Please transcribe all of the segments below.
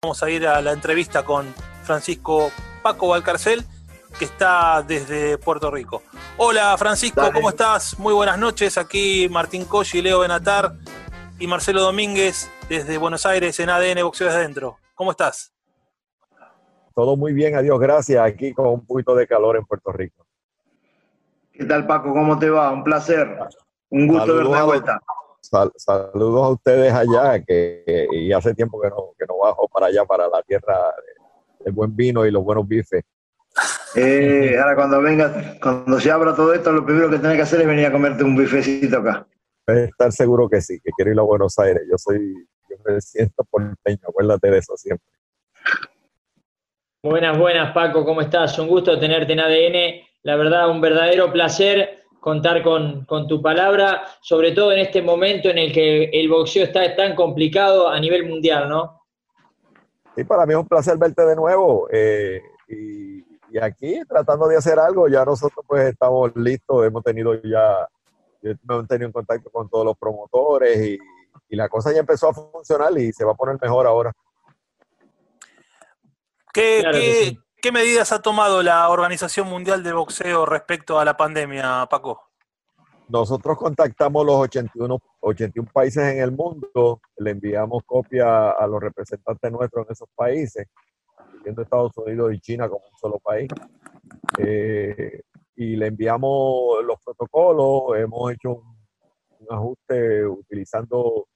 Vamos a ir a la entrevista con Francisco Paco Valcarcel, que está desde Puerto Rico. Hola Francisco, ¿cómo estás? Muy buenas noches. Aquí Martín Colli, Leo Benatar y Marcelo Domínguez desde Buenos Aires en ADN Boxeo desde dentro. ¿Cómo estás? Todo muy bien, adiós, gracias. Aquí con un poquito de calor en Puerto Rico. ¿Qué tal Paco? ¿Cómo te va? Un placer. Un gusto verte de vuelta saludos a ustedes allá, que y hace tiempo que no, que no bajo para allá, para la tierra del buen vino y los buenos bifes. Eh, ahora cuando vengas, cuando se abra todo esto, lo primero que tienes que hacer es venir a comerte un bifecito acá. Estar seguro que sí, que quiero ir a Buenos Aires. Yo soy, yo me siento porteño, acuérdate de eso siempre. Buenas, buenas, Paco, ¿cómo estás? Un gusto tenerte en ADN. La verdad, un verdadero placer contar con, tu palabra, sobre todo en este momento en el que el boxeo está tan complicado a nivel mundial, ¿no? Sí, para mí es un placer verte de nuevo. Eh, y, aquí tratando de hacer algo, ya nosotros pues estamos listos, hemos tenido ya, hemos tenido en contacto con todos los promotores y, la cosa ya empezó a funcionar y se va a poner mejor ahora. ¿Qué, ¿Qué medidas ha tomado la Organización Mundial de Boxeo respecto a la pandemia, Paco? Nosotros contactamos los 81, 81 países en el mundo, le enviamos copia a los representantes nuestros en esos países, incluyendo Estados Unidos y China como un solo país. Eh, y le enviamos los protocolos, hemos hecho un ajuste utilizando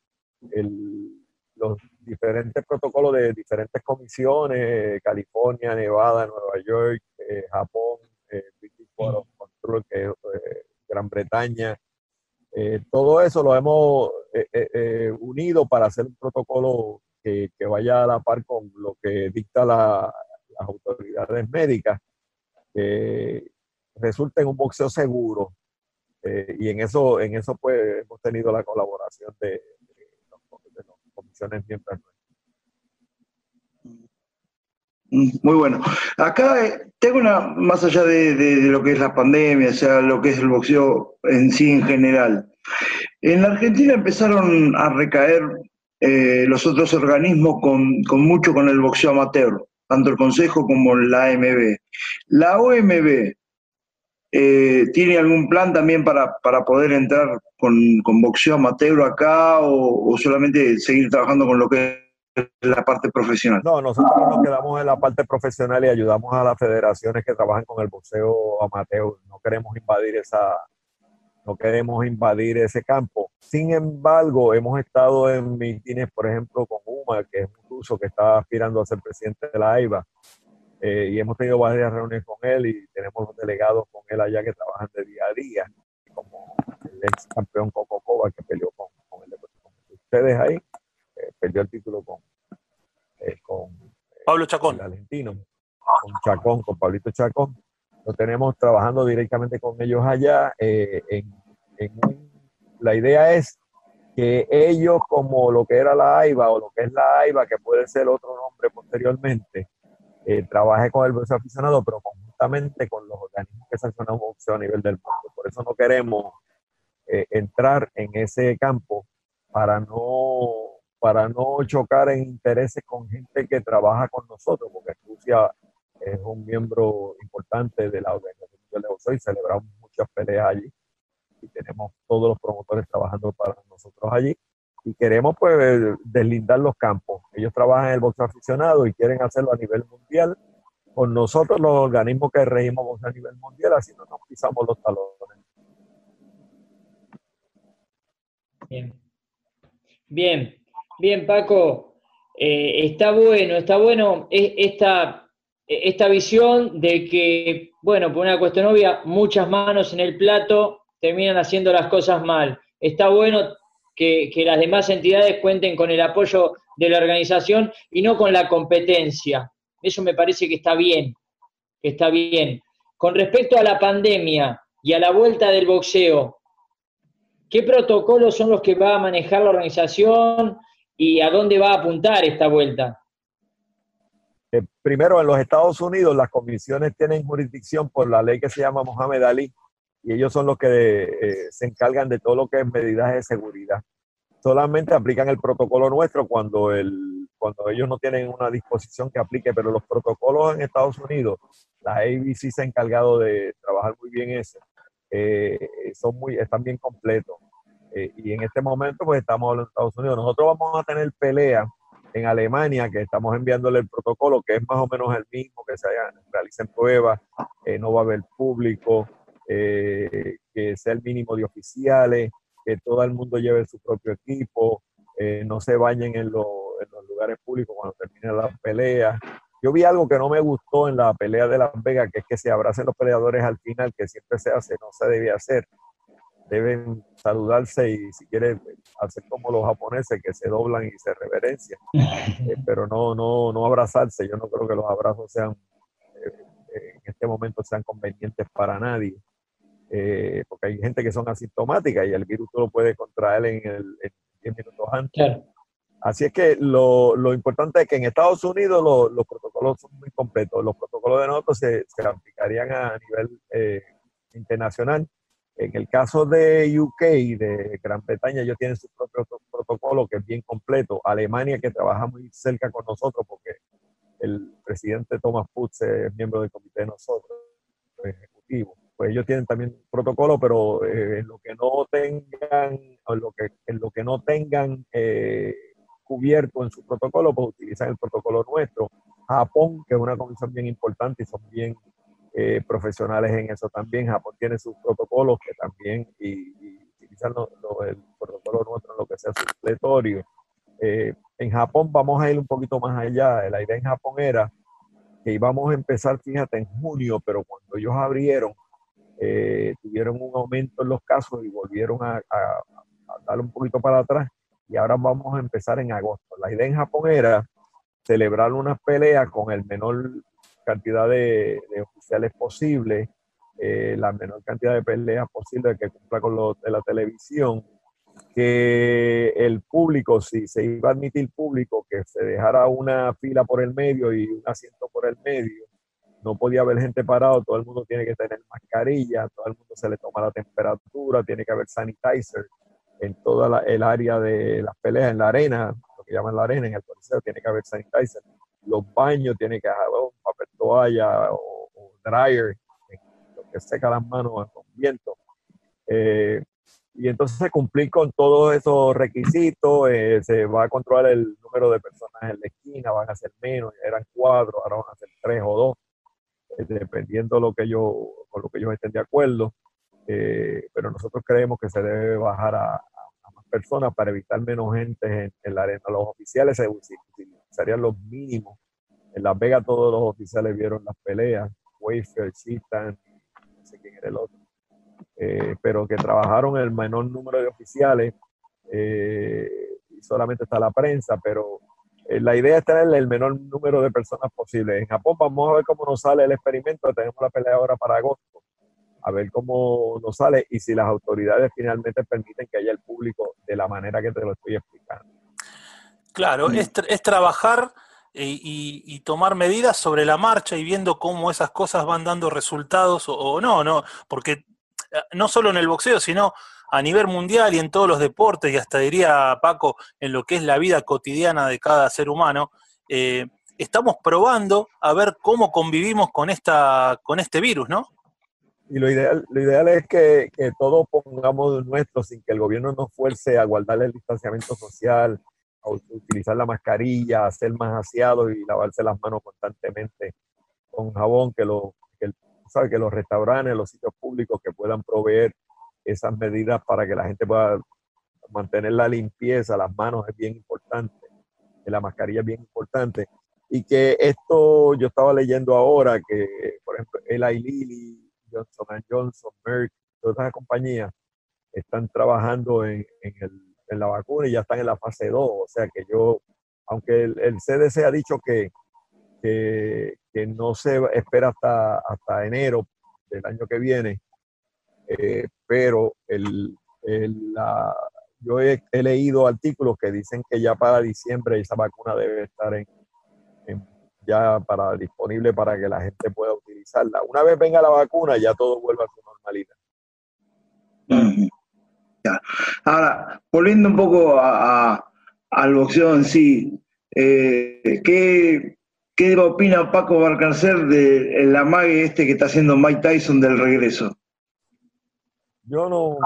el, los diferentes protocolos de diferentes comisiones, California, Nevada, Nueva York, eh, Japón, eh, Control, que eh, Gran Bretaña. todo eso lo hemos unido para hacer un protocolo que, vaya a la par con lo que dicta las autoridades médicas, que resulte en un boxeo seguro. y en eso, en eso pues hemos tenido la colaboración de, mm, Muy bueno. Acá eh, tengo una, más allá de, lo que es la pandemia, o sea, lo que es el boxeo en sí en general. En la Argentina empezaron a recaer eh, los otros organismos con, mucho con el boxeo amateur, tanto el Consejo como la AMB. La OMB eh, ¿Tiene algún plan también para, para poder entrar con, con, boxeo amateur acá o, solamente seguir trabajando con lo que es la parte profesional? No, nosotros nos quedamos en la parte profesional y ayudamos a las federaciones que trabajan con el boxeo amateur. No queremos invadir esa, no queremos invadir ese campo. Sin embargo, hemos estado en mítines, por ejemplo, con UMA, que es un ruso que está aspirando a ser presidente de la AIBA, eh, y hemos tenido varias reuniones con él y tenemos los delegados con él allá que trabajan de día a día, como el ex campeón Coco Coba que peleó con, con, el, ustedes ahí, eh, perdió el título con, eh, con Pablo Chacón. El argentino, con Chacón, con Pablito Chacón. Lo tenemos trabajando directamente con ellos allá. En, en la idea es que ellos, como lo que era la AIBA o lo que es la AIBA, que puede ser otro nombre posteriormente, eh, trabaje con el boxeo aficionado, pero conjuntamente con los organismos que sancionan boxeo a nivel del mundo. Por eso no queremos eh, entrar en ese campo para no, para no chocar en intereses con gente que trabaja con nosotros, porque Rusia es un miembro importante de la Organización Mundial de Boxeo y celebramos muchas peleas allí y tenemos todos los promotores trabajando para nosotros allí y queremos pues deslindar los campos. Ellos trabajan en el boxeo aficionado y quieren hacerlo a nivel mundial. Con nosotros los organismos que regimos a nivel mundial, así no nos pisamos los talones. Bien. Bien, bien Paco. Eh, está bueno, está bueno esta, esta visión de que, bueno, por una cuestión obvia, muchas manos en el plato terminan haciendo las cosas mal. Está bueno que, las demás entidades cuenten con el apoyo de la organización y no con la competencia. Eso me parece que está bien, que está bien. Con respecto a la pandemia y a la vuelta del boxeo, ¿qué protocolos son los que va a manejar la organización y a dónde va a apuntar esta vuelta? Eh, primero, en los Estados Unidos las comisiones tienen jurisdicción por la ley que se llama Mohamed Ali, y ellos son los que eh, se encargan de todo lo que es medidas de seguridad. Solamente aplican el protocolo nuestro cuando el cuando ellos no tienen una disposición que aplique, pero los protocolos en Estados Unidos, la ABC se ha encargado de trabajar muy bien eso, eh, son muy, están bien completos. Eh, y en este momento, pues estamos hablando de Estados Unidos. Nosotros vamos a tener pelea en Alemania, que estamos enviándole el protocolo, que es más o menos el mismo, que se realicen pruebas, no va a haber público, que sea el mínimo de oficiales, que todo el mundo lleve su propio equipo, no se bañen en, los lugares públicos cuando termine la pelea. Yo vi algo que no me gustó en la pelea de Las Vegas, que es que se abracen los peleadores al final, que siempre se hace, no se debía hacer. Deben saludarse y si quieren hacer como los japoneses, que se doblan y se reverencian, eh, pero no, no, no abrazarse. Yo no creo que los abrazos sean, eh, en este momento sean convenientes para nadie. Eh, porque hay gente que son asintomáticas y el virus tú lo puedes contraer en, el, 10 minutos antes. Así es que lo, lo, importante es que en Estados Unidos los protocolos son muy completos. Los protocolos de nosotros se, se aplicarían a nivel eh, internacional. En el caso de UK, de Gran Bretaña, ellos tienen su propio protocolo que es bien completo. Alemania, que trabaja muy cerca con nosotros, porque el presidente Thomas Putz es miembro del comité de nosotros, ellos tienen también protocolo, pero eh, en lo que no tengan, en lo que, en lo que no tengan eh, cubierto en su protocolo, pues utilizan el protocolo nuestro. Japón, que es una comisión bien importante y son bien eh, profesionales en eso también. Japón tiene sus protocolos que también y, utilizan el protocolo nuestro en lo que sea supletorio. Eh, en Japón vamos a ir un poquito más allá. La idea en Japón era que íbamos a empezar, fíjate, en junio, pero cuando ellos abrieron, eh, tuvieron un aumento en los casos y volvieron a, dar un poquito para atrás y ahora vamos a empezar en agosto. La idea en Japón era celebrar una pelea con el menor cantidad de, oficiales posible, eh, la menor cantidad de peleas posible que cumpla con lo de la televisión, que el público, si se iba a admitir público, que se dejara una fila por el medio y un asiento por el medio, no podía haber gente parado, todo el mundo tiene que tener mascarilla, todo el mundo se le toma la temperatura, tiene que haber sanitizer, en toda el área de las peleas, en la arena, lo que llaman la arena, en el coliseo, tiene que haber sanitizer. Los baños tiene que haber un papel toalla o, dryer, lo que seca las manos con viento. Eh, y entonces se cumplir con todos esos requisitos, eh, se va a controlar el número de personas en la esquina, van a ser menos, eran cuatro, ahora van a ser tres o dos, dependiendo lo que yo, con lo que ellos estén de acuerdo. pero nosotros creemos que se debe bajar a, personas para evitar menos gente en, la arena. Los oficiales se utilizarían los mínimos. En Las Vegas todos los oficiales vieron las peleas, Wayfield, Cheatham, no sé quién era el otro, eh, pero que trabajaron el menor número de oficiales eh, y solamente está la prensa, pero eh, la idea es tener el menor número de personas posible. En Japón vamos a ver cómo nos sale el experimento, tenemos la pelea ahora para agosto a ver cómo nos sale y si las autoridades finalmente permiten que haya el público de la manera que te lo estoy explicando. Claro, es, es trabajar eh, y, tomar medidas sobre la marcha y viendo cómo esas cosas van dando resultados o, no, no, porque eh, no solo en el boxeo, sino a nivel mundial y en todos los deportes, y hasta diría Paco, en lo que es la vida cotidiana de cada ser humano, eh, estamos probando a ver cómo convivimos con, esta, con este virus, ¿no? y lo ideal, lo ideal es que, que todos pongamos nuestro sin que el gobierno nos fuerce a guardar el distanciamiento social, a utilizar la mascarilla, a ser más aseados y lavarse las manos constantemente con jabón, que, lo, que los restaurantes, los sitios públicos que puedan proveer esas medidas para que la gente pueda mantener la limpieza, las manos es bien importante, la mascarilla es bien importante. Y que esto, yo estaba leyendo ahora que, por ejemplo, el Lilly Johnson Johnson, Merck, todas esas compañías están trabajando en, la vacuna y ya están en la fase 2. O sea que yo, aunque el, CDC ha dicho que, que, no se espera hasta, hasta enero del año que viene, eh, pero el, yo he, leído artículos que dicen que ya para diciembre esa vacuna debe estar en, ya para disponible para que la gente pueda utilizarla. Una vez venga la vacuna, ya todo vuelve a su normalidad. Ahora, volviendo un poco a, al boxeo en sí, Eh, ¿qué, ¿Qué opina Paco Barcarcer de la mague este que está haciendo Mike Tyson del regreso? Yo no,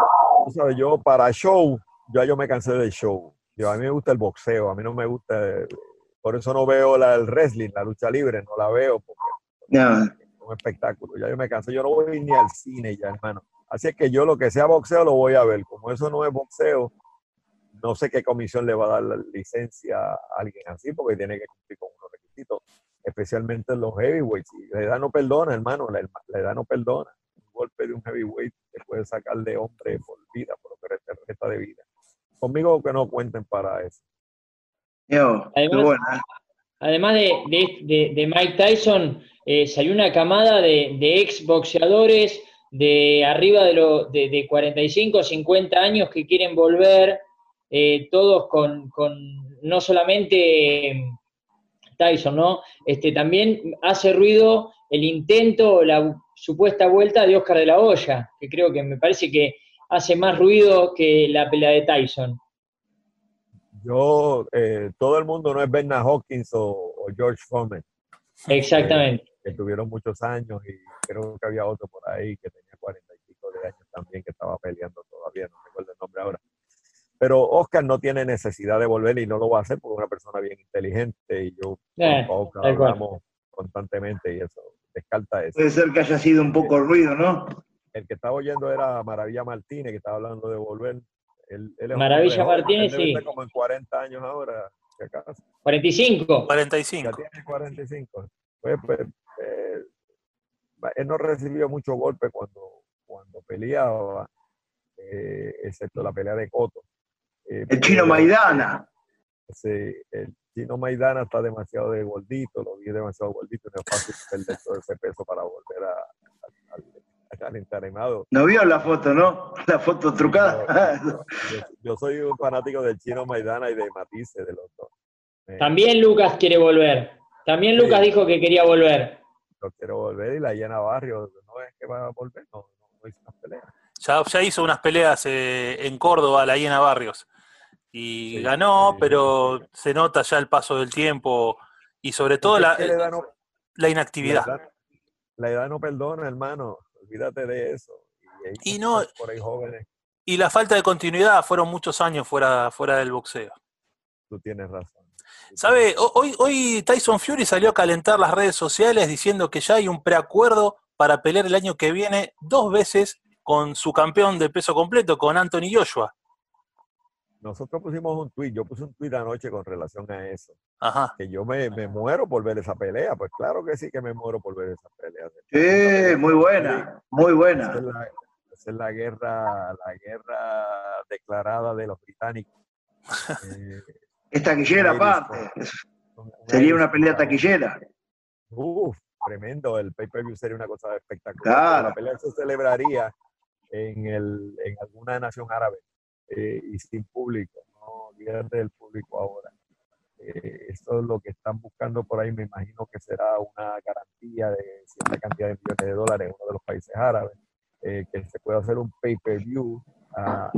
tú sabes, yo para show, ya yo me cansé del show. Yo, a mí me gusta el boxeo, a mí no me gusta, por eso no veo la, el wrestling, la lucha libre, no la veo porque es un espectáculo. Ya yo me cansé, yo no voy ni al cine ya, hermano. Así es que yo lo que sea boxeo lo voy a ver. Como eso no es boxeo, no sé qué comisión le va a dar la licencia a alguien así, porque tiene que cumplir con unos requisitos, especialmente en los heavyweights. La edad no perdona, hermano, la, edad no perdona. Golpe de un heavyweight te puede sacar de hombre por vida, por lo que resta de vida. Conmigo que no cuenten para eso. además, de, Mike Tyson, eh, salió una camada de, de ex boxeadores de arriba de, lo, de, 45 50 años que quieren volver, eh, todos con, no solamente Tyson, ¿no? Este, también hace ruido el intento, la supuesta vuelta de Oscar de la Hoya, que creo que me parece que hace más ruido que la pelea de Tyson. Yo, eh, todo el mundo no es Bernard Hawkins o, George Foreman. Exactamente. que tuvieron muchos años y creo que había otro por ahí que tenía cuarenta y pico de años también que estaba peleando todavía, no recuerdo el nombre ahora. Pero Oscar no tiene necesidad de volver y no lo va a hacer porque es una persona bien inteligente y yo eh, hablamos constantemente y eso descarta eso. Puede ser que haya sido un poco ruido, ¿no? El que estaba oyendo era Maravilla Martínez, que estaba hablando de volver. Maravilla Martínez, sí. como en 40 años ahora, si acaso. 45. 45. Ya tiene 45. Pues, pues eh, él no recibió mucho golpe cuando, cuando peleaba, eh, excepto la pelea de Coto. Eh, el chino Maidana. Sí, el chino Maidana está demasiado de gordito, lo vi demasiado gordito, no es fácil perder todo ese peso para volver a, al entrenado. No vio la foto, ¿no? La foto trucada. Yo, soy un fanático del chino Maidana y de Matisse, de los dos. También Lucas quiere volver. También Lucas dijo que quería volver quiero volver y la llena Barrio no es que va a volver, no, no hizo unas peleas. Ya, hizo unas peleas eh, en Córdoba, la llena Barrios. Y ganó, pero se nota ya el paso del tiempo y sobre todo la, la, inactividad. La edad, no perdona, hermano. Olvídate de eso. Y, no, y la falta de continuidad fueron muchos años fuera, fuera del boxeo. Tú tienes razón. ¿Sabe? Hoy, hoy Tyson Fury salió a calentar las redes sociales diciendo que ya hay un preacuerdo para pelear el año que viene dos veces con su campeón de peso completo, con Anthony Joshua. Nosotros pusimos un tweet, yo puse un tweet anoche con relación a eso. Ajá. Que yo me, muero por ver esa pelea. Pues claro que sí que me muero por ver esa pelea. Sí, muy buena, muy buena. Esa es la, guerra, la guerra declarada de los británicos. Eh, es taquillera aparte. Sería una pelea taquillera. Uf, tremendo. El pay-per-view sería una cosa espectacular. La pelea se celebraría en, el, en alguna nación árabe eh, y sin público. No olvídate del público ahora. Eh, es lo que están buscando por ahí. Me imagino que será una garantía de cierta cantidad de millones de dólares en uno de los países árabes. Eh, que se pueda hacer un pay-per-view. Ah,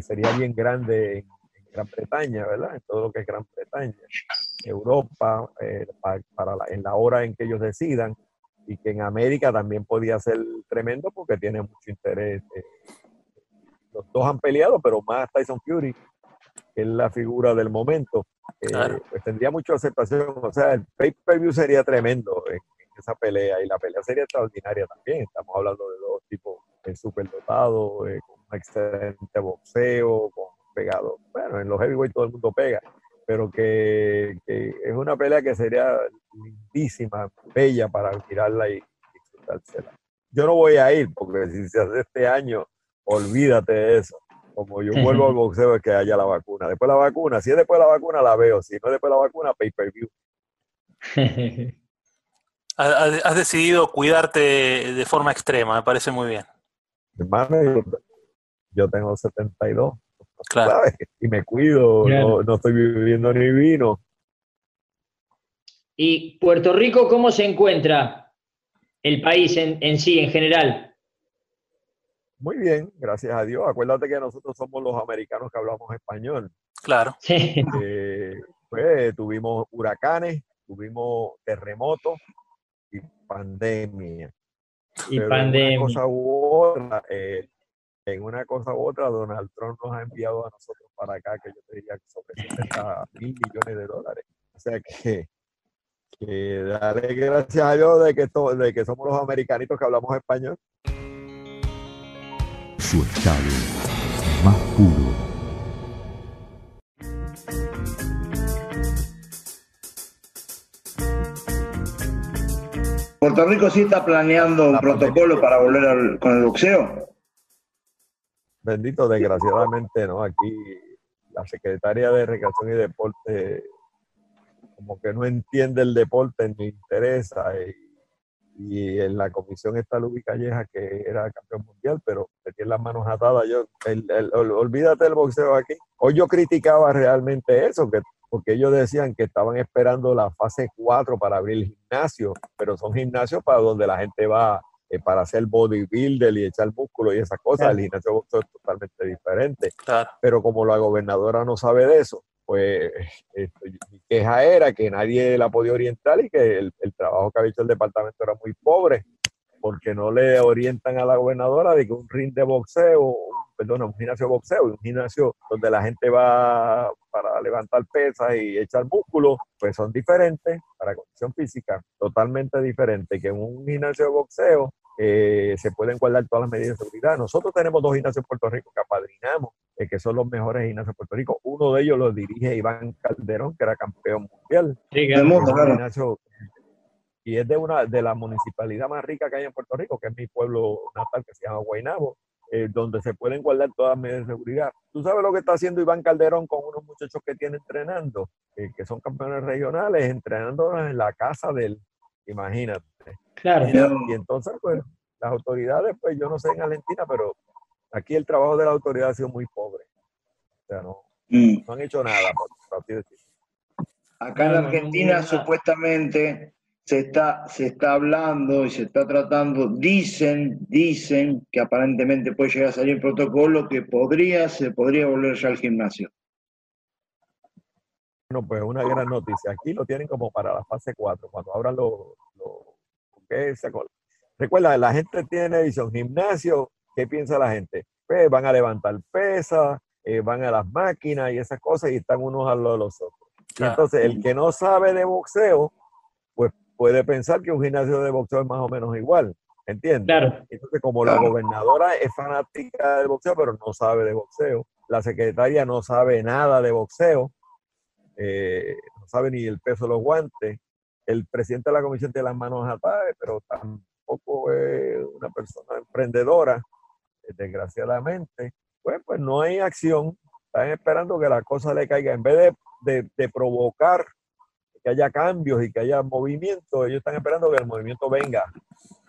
sería bien grande en Gran Bretaña, ¿verdad? En todo lo que es Gran Bretaña, Europa, eh, para, en la hora en que ellos decidan, y que en América también podía ser tremendo porque tiene mucho interés. Eh, los dos han peleado, pero más Tyson Fury, que es la figura del momento, eh, pues tendría mucha aceptación. O sea, el pay-per-view sería tremendo en, esa pelea y la pelea sería extraordinaria también. Estamos hablando de dos tipos superdotados, con un excelente boxeo, con pegado. Bueno, en los heavyweight todo el mundo pega, pero que, es una pelea que sería lindísima, bella para mirarla y disfrutársela. Yo no voy a ir, porque si se hace este año, olvídate de eso. Como yo vuelvo al boxeo es que haya la vacuna. Después la vacuna, si es después la vacuna, la veo. Si no es después la vacuna, pay-per-view. has decidido cuidarte de forma extrema, me parece muy bien. Hermano, yo tengo 72. Claro. Y me cuido, no, estoy viviendo ni vino. ¿Y Puerto Rico cómo se encuentra el país en, sí, en general? Muy bien, gracias a Dios. Acuérdate que nosotros somos los americanos que hablamos español. Claro. Eh, pues tuvimos huracanes, tuvimos terremotos y pandemia. Y pandemia. En una cosa u otra, eh, en una cosa u otra, Donald Trump nos ha enviado a nosotros para acá, que yo te diría que sobre 70 mil millones de dólares. O sea que, que darle gracias a Dios de que, de que somos los americanitos que hablamos español. Su estado más puro. ¿Puerto Rico sí está planeando un protocolo para volver con el boxeo? Bendito, desgraciadamente, ¿no? Aquí la secretaria de Recreación y Deporte como que no entiende el deporte ni interesa. Y, en la comisión está Luis Calleja, que era campeón mundial, pero tiene las manos atadas. Yo, olvídate del boxeo aquí. Hoy yo criticaba realmente eso, que porque ellos decían que estaban esperando la fase 4 para abrir el gimnasio, pero son gimnasios para donde la gente va eh, para hacer bodybuilder y echar músculo y esas cosas. El gimnasio boxeo es totalmente diferente. Pero como la gobernadora no sabe de eso, pues mi queja era que nadie la podía orientar y que el, el trabajo que había hecho el departamento era muy pobre porque no le orientan a la gobernadora de que un ring de boxeo, perdón, un gimnasio de boxeo, un gimnasio donde la gente va para levantar pesas y echar músculos, pues son diferentes para condición física, totalmente diferente que en un gimnasio de boxeo eh, se pueden guardar todas las medidas de seguridad. Nosotros tenemos dos gimnasios en Puerto Rico que apadrinamos, eh, que son los mejores gimnasios de Puerto Rico. Uno de ellos lo dirige Iván Calderón, que era campeón mundial. Sí, el mundo, y es de una de la municipalidad más rica que hay en Puerto Rico, que es mi pueblo natal, que se llama Guaynabo, eh, donde se pueden guardar todas las medidas de seguridad. ¿Tú sabes lo que está haciendo Iván Calderón con unos muchachos que tiene entrenando, eh, que son campeones regionales, entrenando en la casa de él? Imagínate. Claro. Y, entonces, pues, las autoridades, pues yo no sé en Argentina, pero aquí el trabajo de la autoridad ha sido muy pobre. O sea, no, mm. no han hecho nada, por, decirlo. Acá en Argentina, supuestamente, se está, se está hablando y se está tratando, dicen, dicen que aparentemente puede llegar a salir protocolo que podría, se podría volver ya al gimnasio. Bueno, pues una gran noticia. Aquí lo tienen como para la fase 4, cuando abran los... Recuerda, la gente tiene visión gimnasio, ¿qué piensa la gente? Pues van a levantar pesas, eh, van a las máquinas y esas cosas y están unos al lado de los otros. entonces, el que no sabe de boxeo, puede pensar que un gimnasio de boxeo es más o menos igual, ¿entiendes? Claro. Entonces, como la gobernadora es fanática del boxeo, pero no sabe de boxeo, la secretaria no sabe nada de boxeo, eh, no sabe ni el peso de los guantes, el presidente de la comisión tiene las manos atadas, pero tampoco es una persona emprendedora, eh, desgraciadamente, pues, pues no hay acción, están esperando que la cosa le caiga, en vez de, de provocar que haya cambios y que haya movimiento, ellos están esperando que el movimiento venga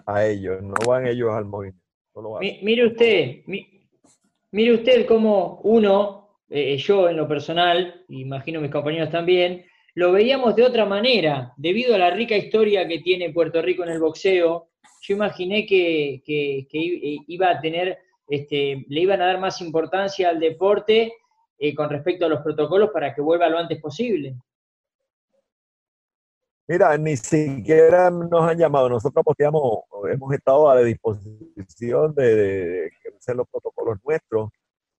a ellos, no van ellos al movimiento. mire usted, mire usted cómo uno, eh, yo en lo personal, imagino mis compañeros también, lo veíamos de otra manera, debido a la rica historia que tiene Puerto Rico en el boxeo. Yo imaginé que, iba a tener, este, le iban a dar más importancia al deporte eh, con respecto a los protocolos para que vuelva lo antes posible. Mira, ni siquiera nos han llamado. Nosotros posteamos, hemos estado a la disposición de, hacer los protocolos nuestros,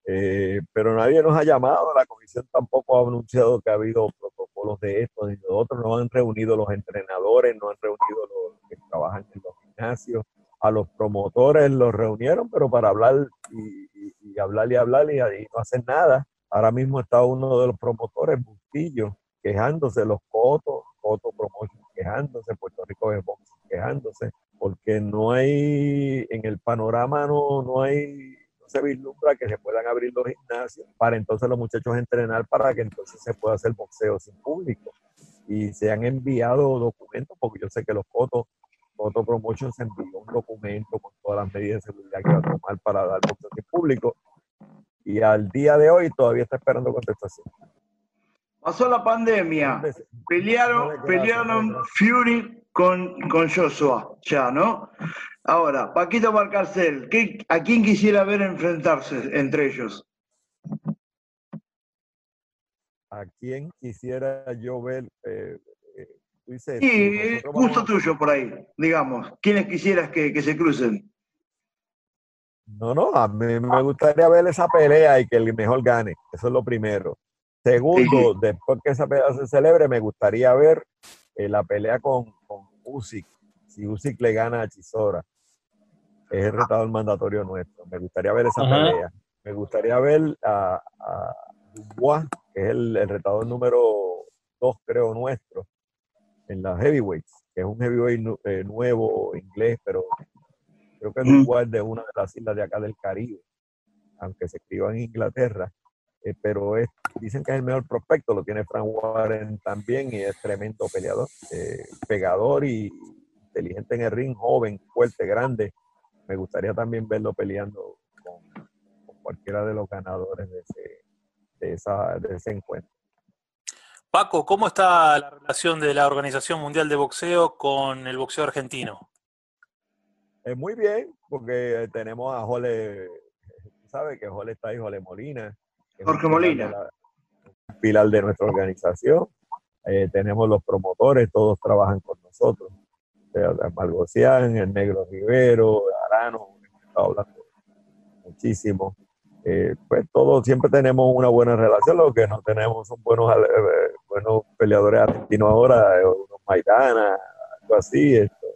eh, pero nadie nos ha llamado. La comisión tampoco ha anunciado que ha habido protocolos de estos y de otros. No han reunido los entrenadores, no han reunido los que trabajan en los gimnasios. A los promotores los reunieron, pero para hablar y, hablar y hablar y, no hacer nada. Ahora mismo está uno de los promotores, Bustillo, quejándose, los cotos, Coto Promotion quejándose, Puerto Rico de Box quejándose, porque no hay, en el panorama no, no hay, se vislumbra que se puedan abrir los gimnasios para entonces los muchachos entrenar para que entonces se pueda hacer boxeo sin público. Y se han enviado documentos, porque yo sé que los Coto, Coto Promotion se envió un documento con todas las medidas de seguridad que va a tomar para dar boxeo sin público. Y al día de hoy todavía está esperando contestación. Pasó la pandemia, pelearon, pelearon Fury con, con Joshua, ya, ¿no? Ahora, Paquito Valcarcel, ¿a quién quisiera ver enfrentarse entre ellos? ¿A quién quisiera yo ver? Eh, eh, dices, nosotros gusto tuyo por ahí, digamos. ¿Quiénes quisieras que, que se crucen? No, no, a mí me gustaría ver esa pelea y que el mejor gane. Eso es lo primero. Segundo, después que esa pelea se celebre, me gustaría ver eh, la pelea con Usyk. Si Usyk le gana a Chisora, es el retador mandatorio nuestro. Me gustaría ver esa Ajá. pelea. Me gustaría ver a, a Dubois, que es el, el retador número dos, creo, nuestro, en las heavyweights, que es un heavyweight nu- eh, nuevo, inglés, pero creo que es Mm. Dubois de una de las islas de acá del Caribe, aunque se escriba en Inglaterra. Eh, pero es, dicen que es el mejor prospecto, lo tiene Frank Warren también y es tremendo peleador, eh, pegador y inteligente en el ring, joven, fuerte, grande. Me gustaría también verlo peleando con, con cualquiera de los ganadores de ese, de esa, de ese encuentro. Paco, ¿cómo está la relación de la Organización Mundial de Boxeo con el boxeo argentino? Es muy bien, porque tenemos a Jole, tú sabes que Jole está ahí, Jole Molina. Jorge Molina. la- pilar de nuestra organización. Eh, tenemos los promotores, todos trabajan con nosotros. O sea, Malgocián, el Negro Rivero, Arano, estado hablando muchísimo. Eh, pues todos siempre tenemos una buena relación, lo que no tenemos son buenos, eh, buenos peleadores argentinos ahora, unos Maidana, algo así. esto.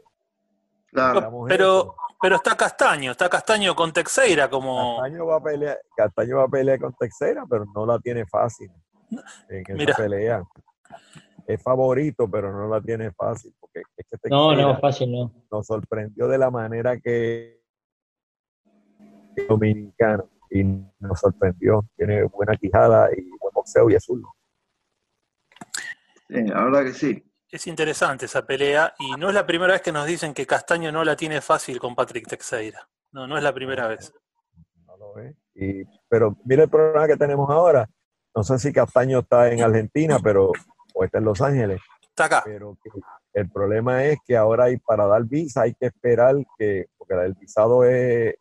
Claro. Pero. Pero está Castaño, está Castaño con Texeira como... Castaño va a pelear, Castaño va a pelear con Texera, pero no la tiene fácil en esa Mira. pelea. Es favorito, pero no la tiene fácil, porque es que No, no, fácil no. nos sorprendió de la manera que dominicano y nos sorprendió. Tiene buena quijada y buen boxeo y zurdo. Sí, la verdad que sí. Es interesante esa pelea y no es la primera vez que nos dicen que Castaño no la tiene fácil con Patrick Texeira. No, no es la primera vez. No lo ve. Y, pero mira el problema que tenemos ahora. No sé si Castaño está en Argentina, pero o está en Los Ángeles. Está acá. pero el problema es que ahora hay para dar visa hay que esperar que, porque el visado es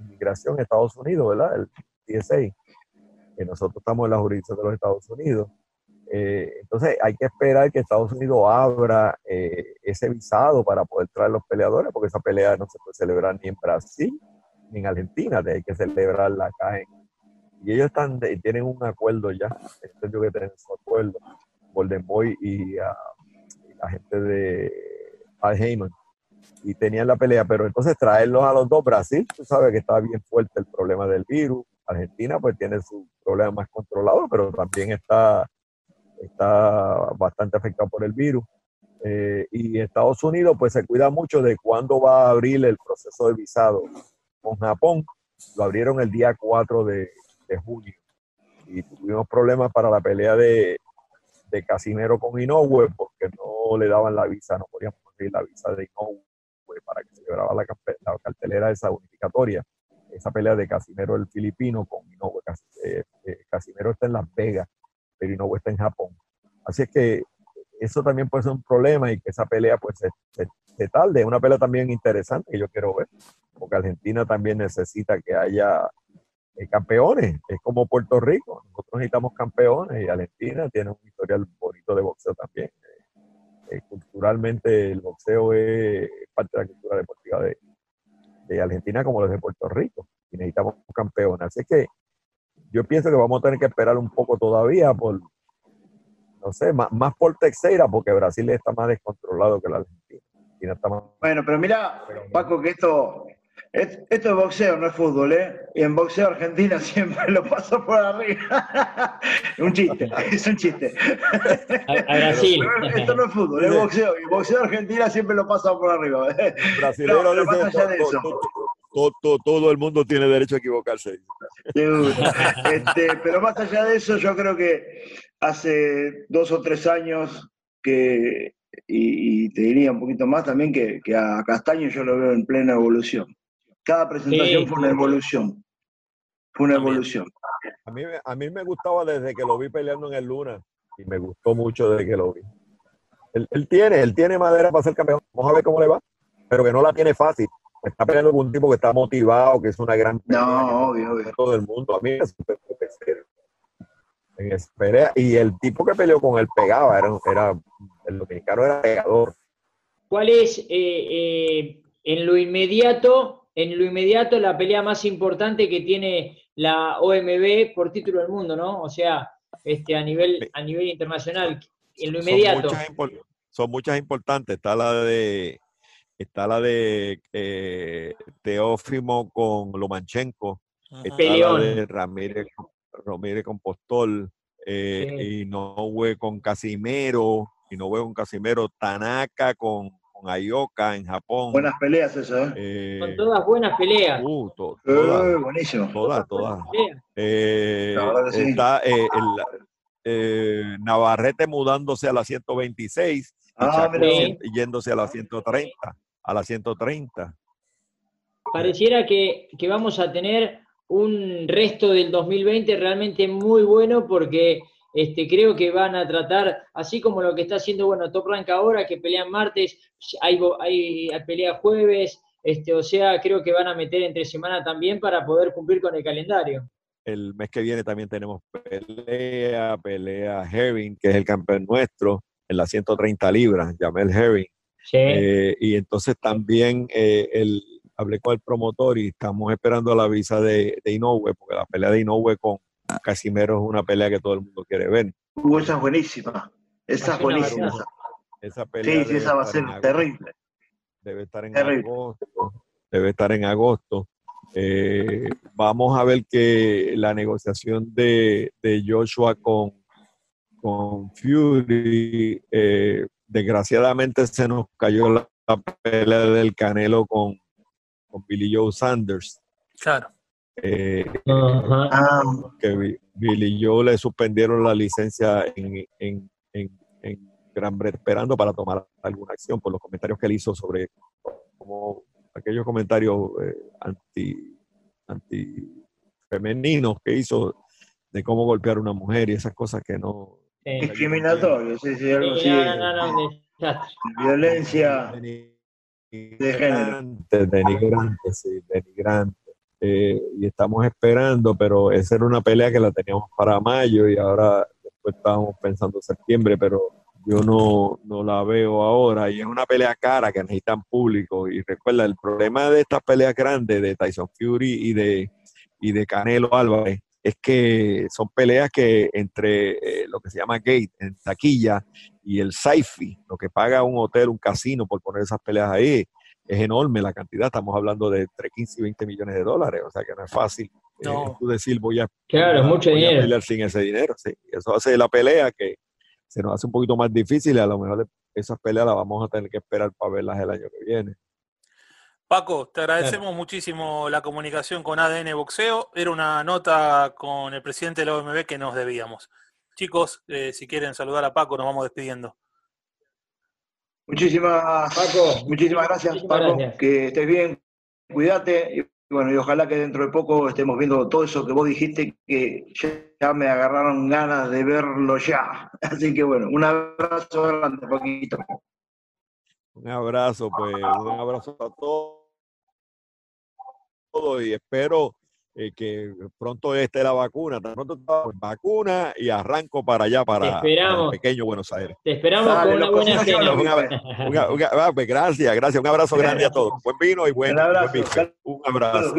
inmigración en Estados Unidos, ¿verdad? El TSA, que nosotros estamos en la jurisdicción de los Estados Unidos. Eh, entonces hay que esperar que Estados Unidos abra eh, ese visado para poder traer los peleadores, porque esa pelea no se puede celebrar ni en Brasil ni en Argentina, hay que celebrarla acá en... Y ellos están, tienen un acuerdo ya, entendió que tienen su acuerdo, Golden Boy y y la gente de Al Heyman y tenían la pelea, pero entonces traerlos a los dos, Brasil, tú sabes que está bien fuerte el problema del virus, Argentina pues tiene su problema más controlado, pero también está, está bastante afectado por el virus. Eh, y Estados Unidos pues se cuida mucho de cuándo va a abrir el proceso de visado con Japón. Lo abrieron el día 4 de, de junio y tuvimos problemas para la pelea de, de Casimero con Inoue porque no le daban la visa, no podíamos conseguir la visa de Inoue para que celebraba la, campe- la cartelera esa unificatoria. Esa pelea de Casimero el filipino con Inoue. Cas- eh, eh, Casimero está en Las Vegas, pero Inoue está en Japón. Así es que eso también puede ser un problema y que esa pelea pues se, se- se tarde. Es una pelea también interesante que yo quiero ver, porque Argentina también necesita que haya eh, campeones. Es como Puerto Rico. Nosotros necesitamos campeones y Argentina tiene un historial bonito de boxeo también. Eh, eh, culturalmente el boxeo es parte de la cultura deportiva de, de Argentina como lo es de Puerto Rico. Y necesitamos campeones. Así que yo pienso que vamos a tener que esperar un poco todavía por, no sé, más, más por Texeira, porque Brasil está más descontrolado que la Argentina. Argentina está más- Bueno, pero mira, Paco, que esto, es- esto es boxeo, no es fútbol, ¿eh? Y en boxeo Argentina siempre lo pasa por arriba. un chiste, es un chiste. A, a Brasil. Pero esto no es fútbol, es boxeo. Y boxeo Argentina siempre lo pasa por arriba. Brasilero No, pero dice, más allá de "To- eso. to- to- to- todo el mundo tiene derecho a equivocarse. Este, pero más allá de eso, yo creo que hace dos o tres años que, y, y te diría un poquito más también, que, que a Castaño yo lo veo en plena evolución. Cada presentación Sí. fue una evolución. Fue una También. evolución. A mí, me- a mí me gustaba desde que lo vi peleando en el Luna y me gustó mucho desde que lo vi. Él, él tiene, él tiene madera para ser campeón. Vamos a ver cómo le va, pero que no la tiene fácil. Está peleando con un tipo que está motivado, que es una gran pelea, No, obvio, obvio. todo el mundo. A mí me en esa pelea. Y el tipo que peleó con él pegaba, era, era el dominicano era pegador. ¿Cuál es eh, eh, en lo inmediato, en lo inmediato la pelea más importante que tiene la OMB por título del mundo, ¿no? O sea, este, a nivel, a nivel internacional, en lo inmediato. Son muchas, son muchas importantes. Está la de está la de eh, Teófimo con Lomanchenko, está la de Ramírez, Ramírez con Postol, eh, y Noue con Casimero, y Noue con Casimero, Tanaka con, con Ayoka en Japón. Buenas peleas esas, ¿eh? Son todas buenas peleas. Uh, todas, buenísimo. Todas, todas. Está el, Navarrete mudándose a la 126 ah, yéndose a la 130 a las 130. Pareciera que, vamos a tener un resto del 2020 realmente muy bueno porque este, creo que van a tratar, así como lo que está haciendo, bueno, Top Rank ahora, que pelean martes, hay, hay, pelea jueves, este, o sea, creo que van a meter entre semana también para poder cumplir con el calendario. El mes que viene también tenemos pelea, pelea Herring, que es el campeón nuestro, en las 130 libras, Jamel Herring. Eh, y entonces también eh, el, hablé con el promotor y estamos esperando la visa de, de Inoue, porque la pelea de Inoue con Casimero es una pelea que todo el mundo quiere ver. Uh, esa es buenísima. Esa es buenísima. Esa pelea sí, sí, esa va a ser terrible. Debe estar en agosto. Debe estar en agosto. Eh, vamos a ver que la negociación de, de Joshua con, con Fury eh, desgraciadamente se nos cayó la, pelea del Canelo con, con Billy Joe Sanders. Claro. Eh, que Billy Joe le suspendieron la licencia en, en, en, Gran Bretaña esperando para tomar alguna acción por los comentarios que él hizo sobre como aquellos comentarios eh, anti, anti femeninos que hizo de cómo golpear a una mujer y esas cosas que no, Discriminatorio, sí, sí, algo así. No, no, no, Violencia de género. Denigrante, sí, denigrante. Eh, y estamos esperando, pero esa era una pelea que la teníamos para mayo y ahora después estábamos pensando septiembre, pero yo no, no la veo ahora y es una pelea cara que necesitan público y recuerda el problema de estas peleas grandes de Tyson Fury y de, y de Canelo Álvarez es que son peleas que entre eh, lo que se llama gate en taquilla y el sci lo que paga un hotel, un casino por poner esas peleas ahí, es enorme la cantidad. Estamos hablando de entre 15 y 20 millones de dólares, o sea que no es fácil eh, tú decir voy a, claro, mucho dinero. pelear sin ese dinero. Sí. Eso hace la pelea que se nos hace un poquito más difícil y a lo mejor esas peleas las vamos a tener que esperar para verlas el año que viene. Paco, te agradecemos muchísimo la comunicación con ADN Boxeo. Era una nota con el presidente de la OMB que nos debíamos. Chicos, eh, si quieren saludar a Paco, nos vamos despidiendo. Muchísimas, Paco, muchísimas gracias, Paco. Que estés bien, cuídate. Y bueno, y ojalá que dentro de poco estemos viendo todo eso que vos dijiste, que ya me agarraron ganas de verlo ya. Así que bueno, un abrazo grande, poquito. Un abrazo, pues, un abrazo a todos y espero eh, que pronto esté la vacuna. Pronto vacuna y arranco para allá, para, el pequeño Buenos Aires. Te esperamos con una buena cena. Pues, gracias, gracias. Un abrazo grande a todos. Buen vino y buen, un abrazo. Un abrazo.